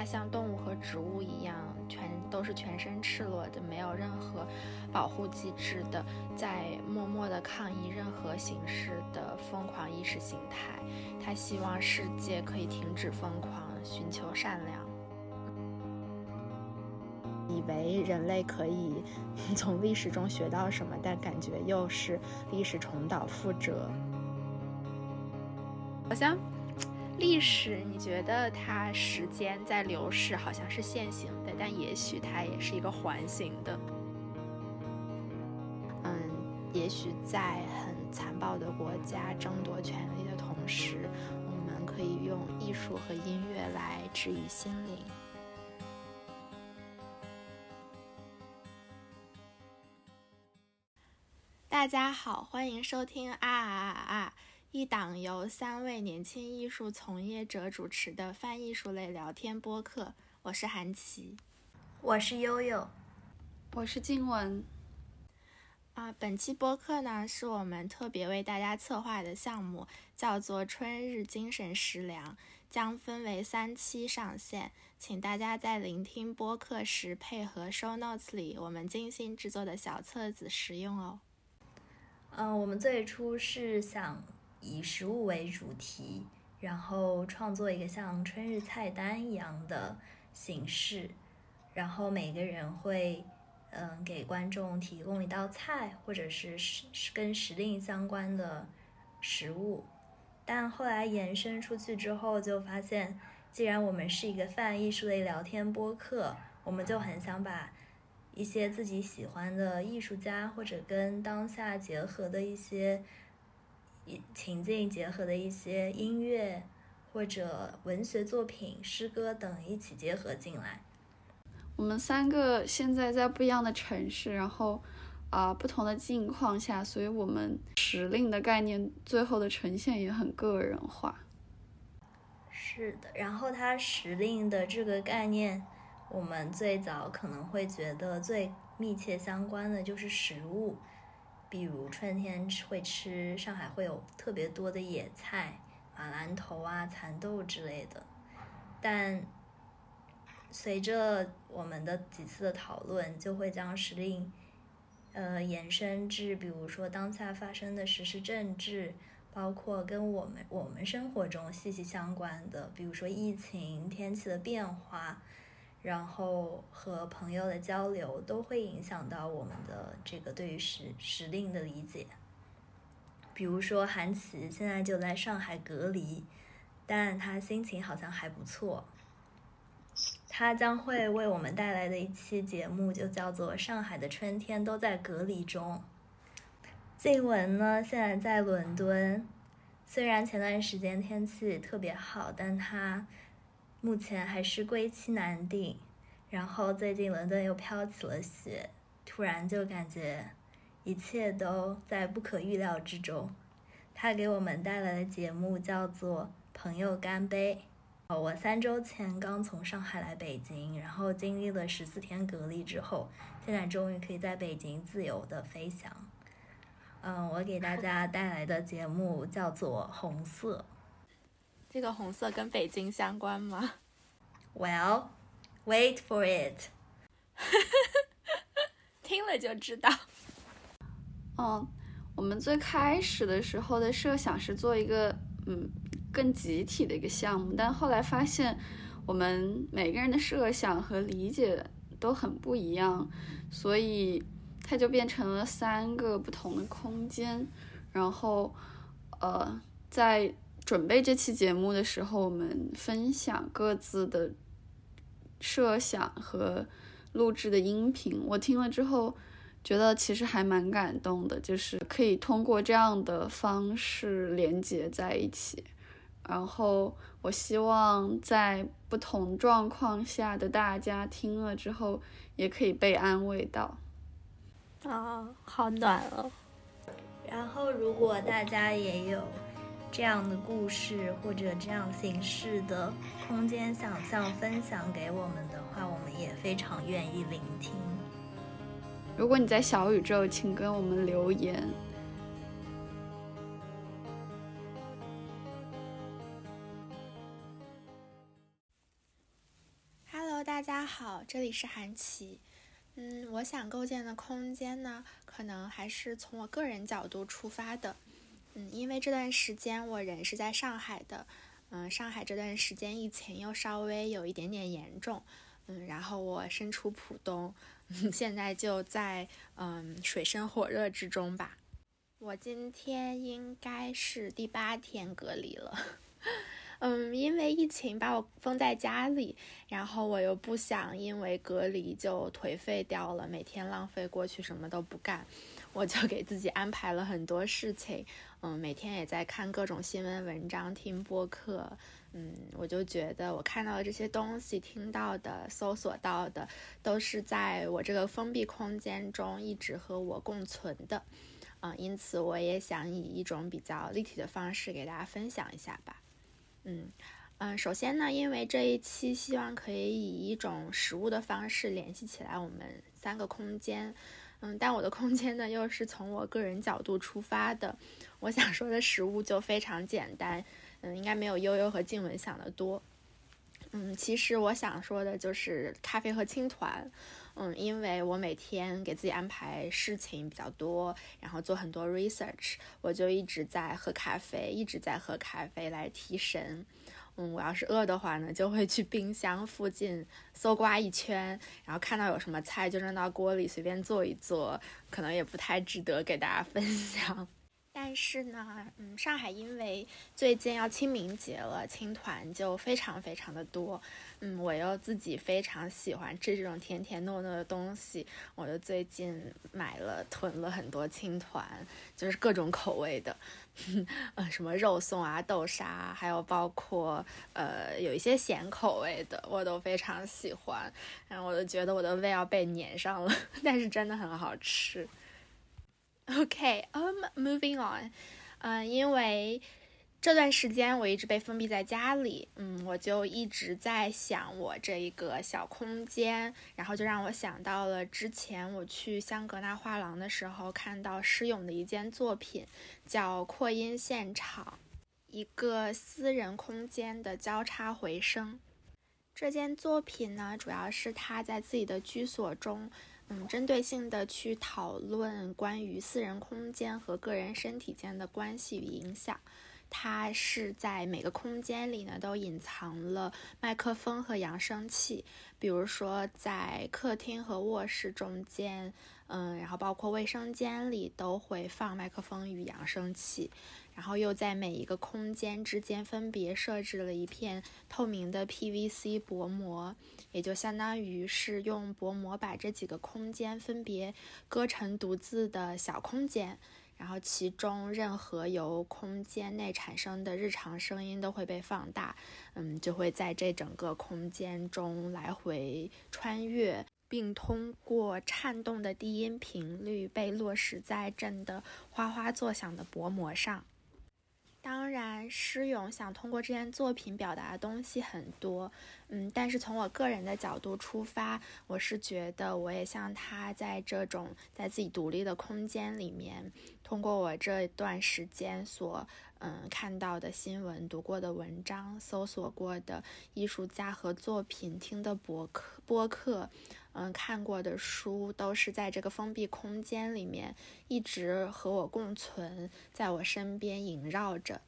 它像动物和植物一样，全都是全身赤裸的，没有任何保护机制的，在默默的抗议任何形式的疯狂意识形态。他希望世界可以停止疯狂，寻求善良。以为人类可以 从历史中学到什么，但感觉又是历史重蹈覆辙。好像历史，你觉得它时间在流逝，好像是线性的，但也许它也是一个环形的。嗯，也许在很残暴的国家争夺权力的同时，我们可以用艺术和音乐来治愈心灵。大家好，欢迎收听啊啊啊！一档由三位年轻艺术从业者主持的泛艺术类聊天播客。我是韩琦，我是悠悠，我是静雯。啊，本期播客呢是我们特别为大家策划的项目，叫做“春日精神食粮”，将分为三期上线，请大家在聆听播客时配合 show notes 里我们精心制作的小册子使用哦。嗯，我们最初是想以食物为主题，然后创作一个像春日菜单一样的形式，然后每个人会嗯给观众提供一道菜，或者是是跟时令相关的食物。但后来延伸出去之后，就发现，既然我们是一个泛艺术类聊天播客，我们就很想把。一些自己喜欢的艺术家，或者跟当下结合的一些情境结合的一些音乐或者文学作品、诗歌等一起结合进来。我们三个现在在不一样的城市，然后啊不同的境况下，所以我们时令的概念最后的呈现也很个人化。是的，然后它时令的这个概念。我们最早可能会觉得最密切相关的就是食物，比如春天会吃上海会有特别多的野菜，马兰头啊、蚕豆之类的。但随着我们的几次的讨论，就会将时令，呃，延伸至比如说当下发生的时事政治，包括跟我们我们生活中息息相关的，比如说疫情、天气的变化。然后和朋友的交流都会影响到我们的这个对于时时令的理解。比如说韩琦现在就在上海隔离，但他心情好像还不错。他将会为我们带来的一期节目就叫做《上海的春天都在隔离中》。静雯呢，现在在伦敦，虽然前段时间天气特别好，但他。目前还是归期难定，然后最近伦敦又飘起了雪，突然就感觉一切都在不可预料之中。他给我们带来的节目叫做《朋友干杯》。哦，我三周前刚从上海来北京，然后经历了十四天隔离之后，现在终于可以在北京自由的飞翔。嗯，我给大家带来的节目叫做《红色》。这个红色跟北京相关吗？Well, wait for it。听了就知道。嗯，我们最开始的时候的设想是做一个嗯更集体的一个项目，但后来发现我们每个人的设想和理解都很不一样，所以它就变成了三个不同的空间。然后呃，在准备这期节目的时候，我们分享各自的设想和录制的音频。我听了之后，觉得其实还蛮感动的，就是可以通过这样的方式连接在一起。然后，我希望在不同状况下的大家听了之后，也可以被安慰到。啊，好暖哦！然后，如果大家也有。这样的故事或者这样形式的空间想象分享给我们的话，我们也非常愿意聆听。如果你在小宇宙，请跟我们留言。大家好，这里是韩琦。嗯，我想构建的空间呢，可能还是从我个人角度出发的。嗯，因为这段时间我人是在上海的。嗯，上海这段时间疫情又稍微有一点点严重。嗯，然后我身处浦东，现在就在嗯水深火热之中吧。我今天应该是第八天隔离了。嗯，因为疫情把我封在家里，然后我又不想因为隔离就颓废掉了，每天浪费过去什么都不干，我就给自己安排了很多事情。嗯，每天也在看各种新闻文章，听播客。嗯，我就觉得我看到的这些东西，听到的、搜索到的，都是在我这个封闭空间中一直和我共存的。嗯，因此我也想以一种比较立体的方式给大家分享一下吧。嗯嗯，首先呢，因为这一期希望可以以一种实物的方式联系起来我们三个空间，嗯，但我的空间呢又是从我个人角度出发的，我想说的食物就非常简单，嗯，应该没有悠悠和静文想的多，嗯，其实我想说的就是咖啡和青团。嗯，因为我每天给自己安排事情比较多，然后做很多 research，我就一直在喝咖啡，一直在喝咖啡来提神。嗯，我要是饿的话呢，就会去冰箱附近搜刮一圈，然后看到有什么菜就扔到锅里随便做一做，可能也不太值得给大家分享。但是呢，嗯，上海因为最近要清明节了，青团就非常非常的多。嗯，我又自己非常喜欢吃这种甜甜糯糯的东西，我就最近买了囤了很多青团，就是各种口味的，呃，什么肉松啊、豆沙，还有包括呃有一些咸口味的，我都非常喜欢。然后我就觉得我的胃要被粘上了，但是真的很好吃。OK，um, moving on，嗯，因为。这段时间我一直被封闭在家里，嗯，我就一直在想我这一个小空间，然后就让我想到了之前我去香格纳画廊的时候看到施勇的一件作品，叫《扩音现场》，一个私人空间的交叉回声。这件作品呢，主要是他在自己的居所中，嗯，针对性的去讨论关于私人空间和个人身体间的关系与影响。它是在每个空间里呢，都隐藏了麦克风和扬声器。比如说，在客厅和卧室中间，嗯，然后包括卫生间里都会放麦克风与扬声器。然后又在每一个空间之间分别设置了一片透明的 PVC 薄膜，也就相当于是用薄膜把这几个空间分别割成独自的小空间。然后，其中任何由空间内产生的日常声音都会被放大，嗯，就会在这整个空间中来回穿越，并通过颤动的低音频率被落实在震得哗哗作响的薄膜上。当然，施勇想通过这件作品表达的东西很多，嗯，但是从我个人的角度出发，我是觉得我也像他在这种在自己独立的空间里面，通过我这段时间所嗯看到的新闻、读过的文章、搜索过的艺术家和作品、听的博客播客。嗯，看过的书都是在这个封闭空间里面一直和我共存，在我身边萦绕着。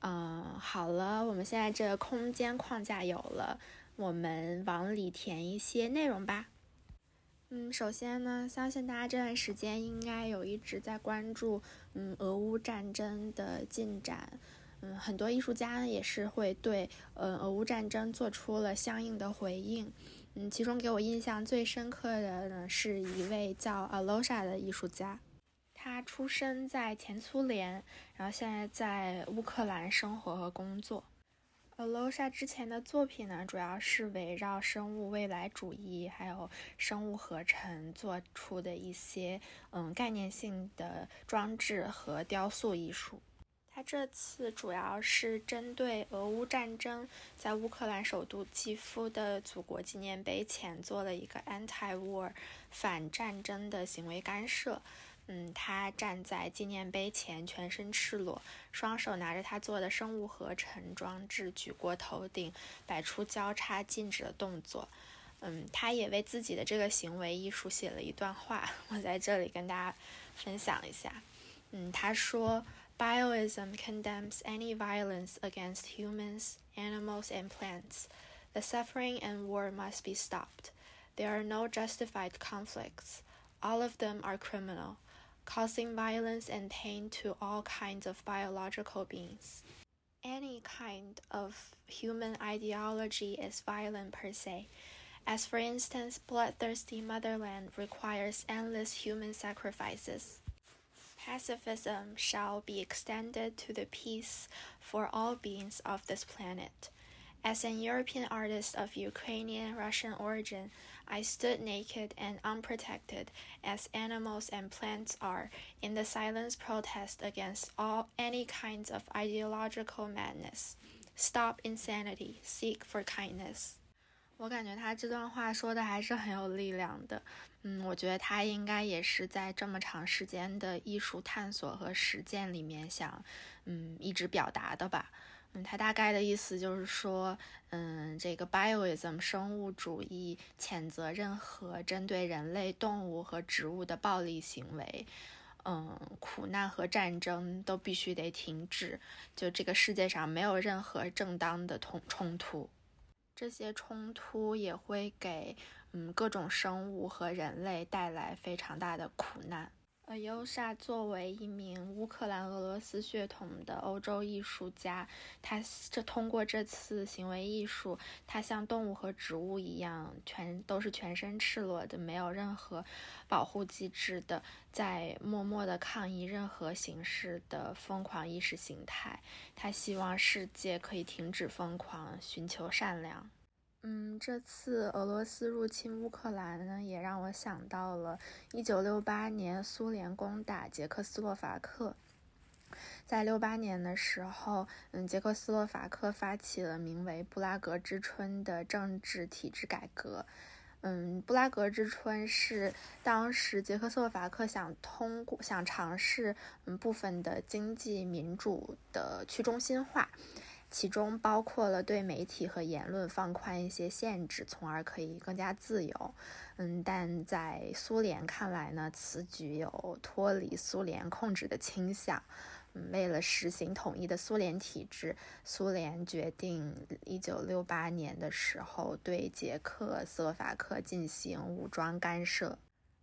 嗯，好了，我们现在这空间框架有了，我们往里填一些内容吧。嗯，首先呢，相信大家这段时间应该有一直在关注，嗯，俄乌战争的进展。嗯，很多艺术家也是会对，呃，俄乌战争做出了相应的回应。嗯，其中给我印象最深刻的呢，是一位叫 aloha 的艺术家。他出生在前苏联，然后现在在乌克兰生活和工作。Alosha 之前的作品呢，主要是围绕生物未来主义还有生物合成做出的一些嗯概念性的装置和雕塑艺术。他这次主要是针对俄乌战争，在乌克兰首都基辅的祖国纪念碑前做了一个 anti-war 反战争的行为干涉。嗯，他站在纪念碑前，全身赤裸，双手拿着他做的生物合成装置举过头顶，摆出交叉静止的动作。嗯，他也为自己的这个行为艺术写了一段话，我在这里跟大家分享一下。嗯，他说：“Bioism condemns any violence against humans, animals, and plants. The suffering and war must be stopped. There are no justified conflicts. All of them are criminal, causing violence and pain to all kinds of biological beings. Any kind of human ideology is violent per se.” As for instance, bloodthirsty motherland requires endless human sacrifices. Pacifism shall be extended to the peace for all beings of this planet. As an European artist of Ukrainian Russian origin, I stood naked and unprotected, as animals and plants are, in the silent protest against all any kinds of ideological madness. Stop insanity, seek for kindness. 我感觉他这段话说的还是很有力量的，嗯，我觉得他应该也是在这么长时间的艺术探索和实践里面想，嗯，一直表达的吧， 嗯，他大概的意思就是说，嗯，这个 bioism 生物主义谴责任何针对人类、动物和植物的暴力行为，嗯，苦难和战争都必须得停止，就这个世界上没有任何正当的冲冲突。这些冲突也会给嗯各种生物和人类带来非常大的苦难。呃，尤莎作为一名乌克兰俄罗斯血统的欧洲艺术家，他这通过这次行为艺术，他像动物和植物一样，全都是全身赤裸的，没有任何保护机制的，在默默的抗议任何形式的疯狂意识形态。他希望世界可以停止疯狂，寻求善良。嗯，这次俄罗斯入侵乌克兰呢，也让我想到了1968年苏联攻打捷克斯洛伐克。在68年的时候，嗯，捷克斯洛伐克发起了名为“布拉格之春”的政治体制改革。嗯，布拉格之春是当时捷克斯洛伐克想通过、想尝试嗯部分的经济民主的去中心化。其中包括了对媒体和言论放宽一些限制，从而可以更加自由。嗯，但在苏联看来呢，此举有脱离苏联控制的倾向。为了实行统一的苏联体制，苏联决定一九六八年的时候对捷克斯洛伐克进行武装干涉。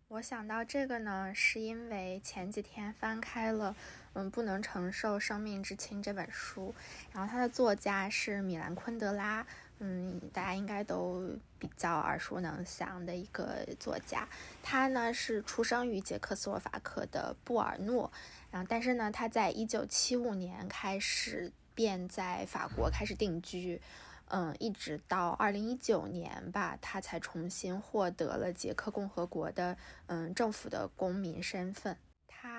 我想到这个呢，是因为前几天翻开了。嗯，不能承受生命之轻这本书，然后它的作家是米兰昆德拉，嗯，大家应该都比较耳熟能详的一个作家。他呢是出生于捷克斯洛伐克的布尔诺，然后但是呢他在一九七五年开始便在法国开始定居，嗯，一直到二零一九年吧，他才重新获得了捷克共和国的嗯政府的公民身份。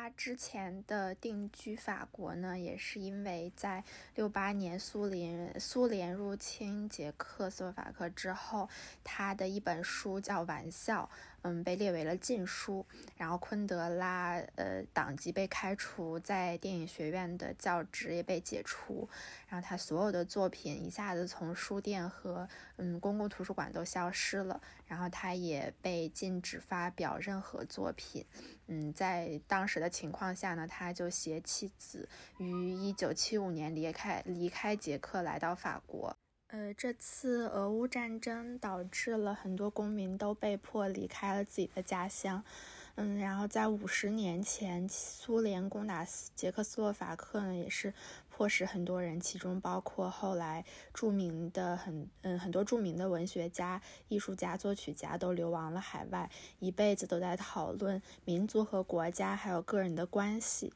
他之前的定居法国呢，也是因为在六八年苏联苏联入侵捷克斯洛伐克之后，他的一本书叫《玩笑》。嗯，被列为了禁书，然后昆德拉呃党籍被开除，在电影学院的教职也被解除，然后他所有的作品一下子从书店和嗯公共图书馆都消失了，然后他也被禁止发表任何作品。嗯，在当时的情况下呢，他就携妻子于一九七五年离开离开捷克，来到法国。呃，这次俄乌战争导致了很多公民都被迫离开了自己的家乡。嗯，然后在五十年前，苏联攻打捷克斯洛伐克呢，也是迫使很多人，其中包括后来著名的很嗯很多著名的文学家、艺术家、作曲家都流亡了海外，一辈子都在讨论民族和国家还有个人的关系。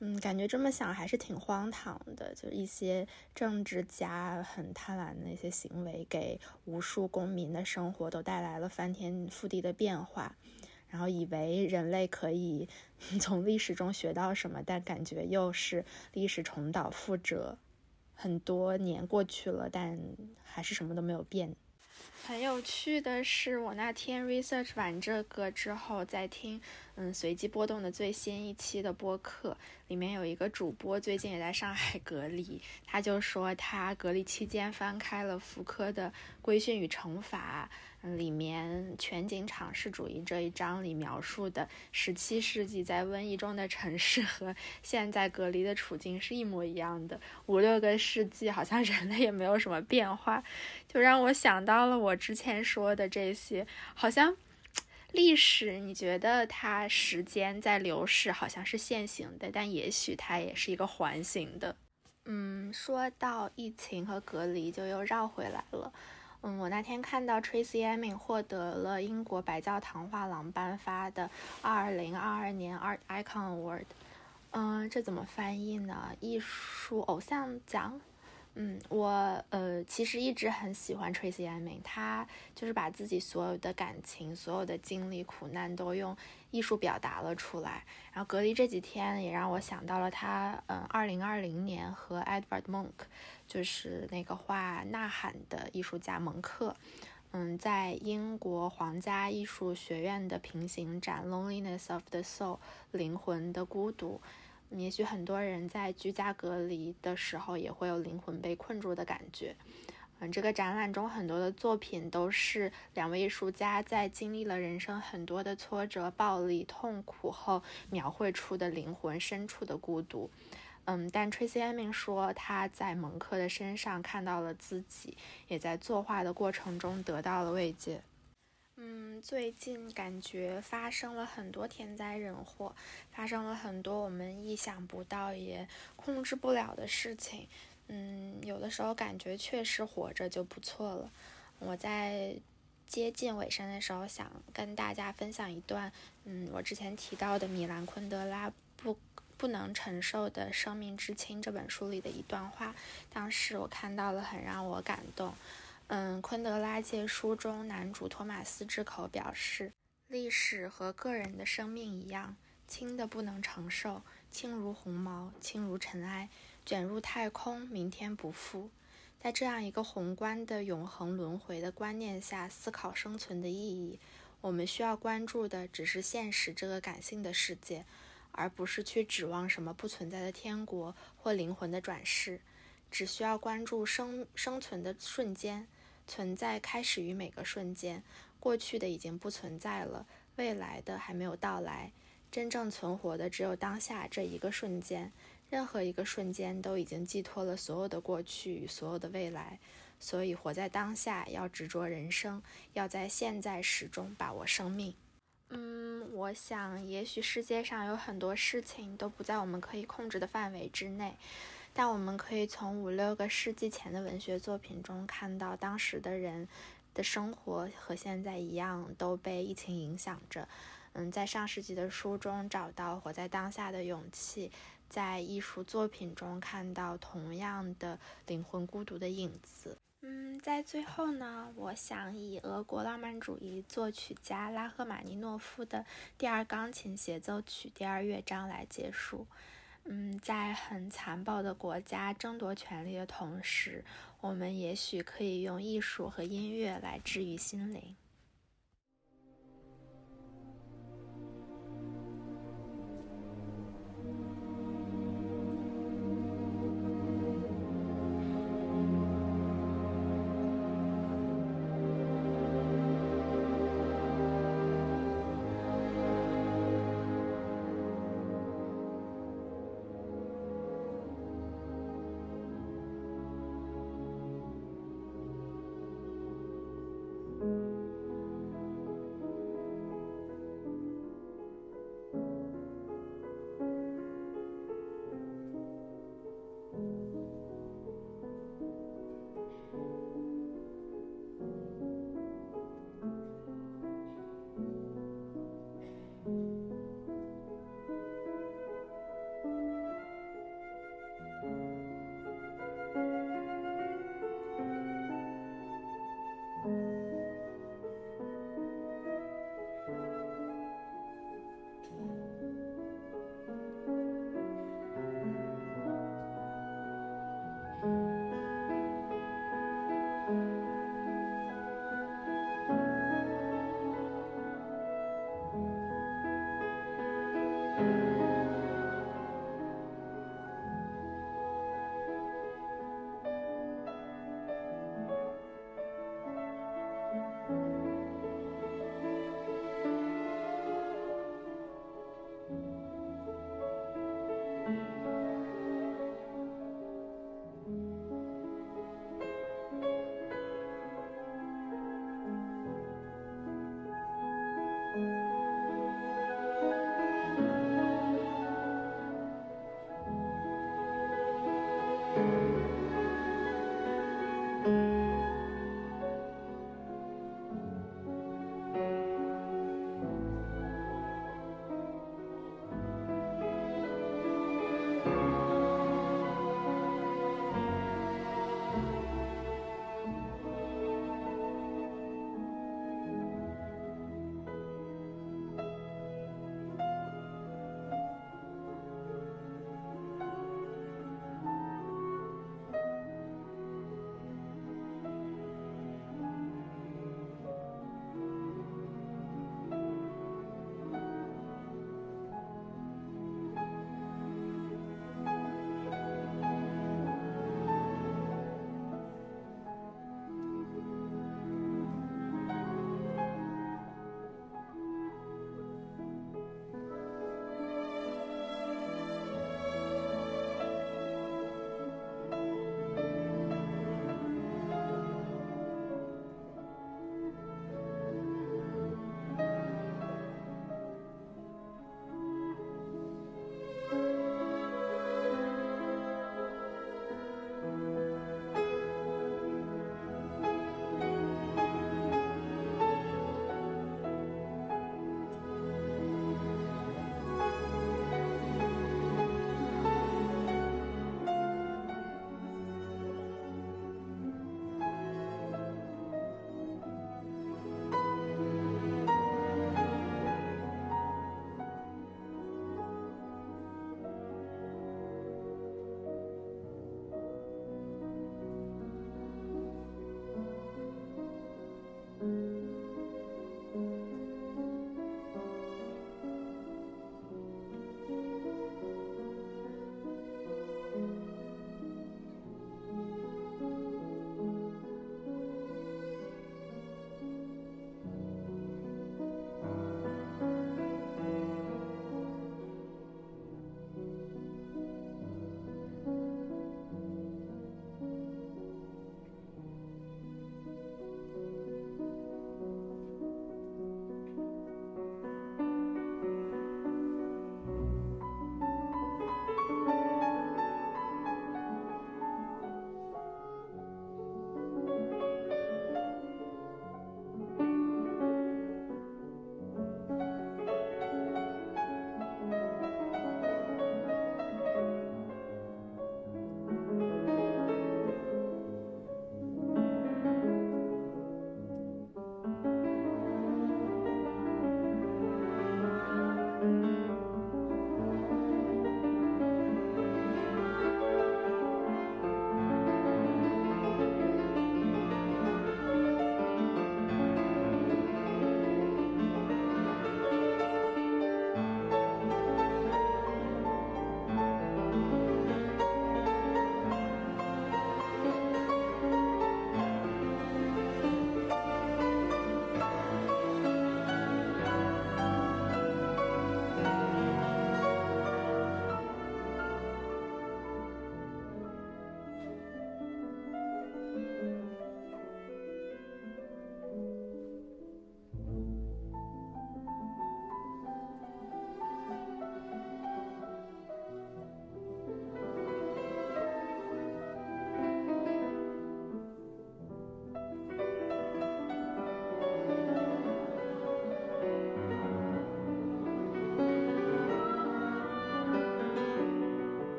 嗯，感觉这么想还是挺荒唐的。就一些政治家很贪婪的那些行为，给无数公民的生活都带来了翻天覆地的变化。然后以为人类可以 从历史中学到什么，但感觉又是历史重蹈覆辙。很多年过去了，但还是什么都没有变。很有趣的是，我那天 research 完这个之后，在听嗯，随机波动的最新一期的播客里面有一个主播，最近也在上海隔离，他就说他隔离期间翻开了福柯的《规训与惩罚》，里面全景场式主义这一章里描述的十七世纪在瘟疫中的城市和现在隔离的处境是一模一样的，五六个世纪好像人类也没有什么变化，就让我想到了我之前说的这些，好像。历史，你觉得它时间在流逝，好像是线性的，但也许它也是一个环形的。嗯，说到疫情和隔离，就又绕回来了。嗯，我那天看到 Tracy Emin 获得了英国白教堂画廊颁发的2022年 Art Icon Award。嗯，这怎么翻译呢？艺术偶像奖。嗯，我呃其实一直很喜欢 Tracy Emin，他就是把自己所有的感情、所有的经历、苦难都用艺术表达了出来。然后隔离这几天也让我想到了他，嗯，二零二零年和 Edward Monk 就是那个画《呐喊》的艺术家蒙克，嗯，在英国皇家艺术学院的平行展《Loneliness of the Soul》灵魂的孤独。也许很多人在居家隔离的时候，也会有灵魂被困住的感觉。嗯，这个展览中很多的作品都是两位艺术家在经历了人生很多的挫折、暴力、痛苦后描绘出的灵魂深处的孤独。嗯，但 Tracy Emin 说他在蒙克的身上看到了自己，也在作画的过程中得到了慰藉。嗯，最近感觉发生了很多天灾人祸，发生了很多我们意想不到也控制不了的事情。嗯，有的时候感觉确实活着就不错了。我在接近尾声的时候，想跟大家分享一段，嗯，我之前提到的米兰昆德拉不能承受的生命之轻这本书里的一段话，当时我看到了，很让我感动。嗯，昆德拉借书中男主托马斯之口表示，历史和个人的生命一样，轻的不能承受，轻如鸿毛，轻如尘埃，卷入太空，明天不复。在这样一个宏观的永恒轮回的观念下思考生存的意义，我们需要关注的只是现实这个感性的世界，而不是去指望什么不存在的天国或灵魂的转世。只需要关注生生存的瞬间，存在开始于每个瞬间，过去的已经不存在了，未来的还没有到来，真正存活的只有当下这一个瞬间，任何一个瞬间都已经寄托了所有的过去与所有的未来，所以活在当下，要执着人生，要在现在始终把握生命。嗯，我想也许世界上有很多事情都不在我们可以控制的范围之内。但我们可以从五六个世纪前的文学作品中看到，当时的人的生活和现在一样都被疫情影响着。嗯，在上世纪的书中找到活在当下的勇气，在艺术作品中看到同样的灵魂孤独的影子。嗯，在最后呢，我想以俄国浪漫主义作曲家拉赫玛尼诺夫的第二钢琴协奏曲第二乐章来结束。嗯，在很残暴的国家争夺权力的同时，我们也许可以用艺术和音乐来治愈心灵。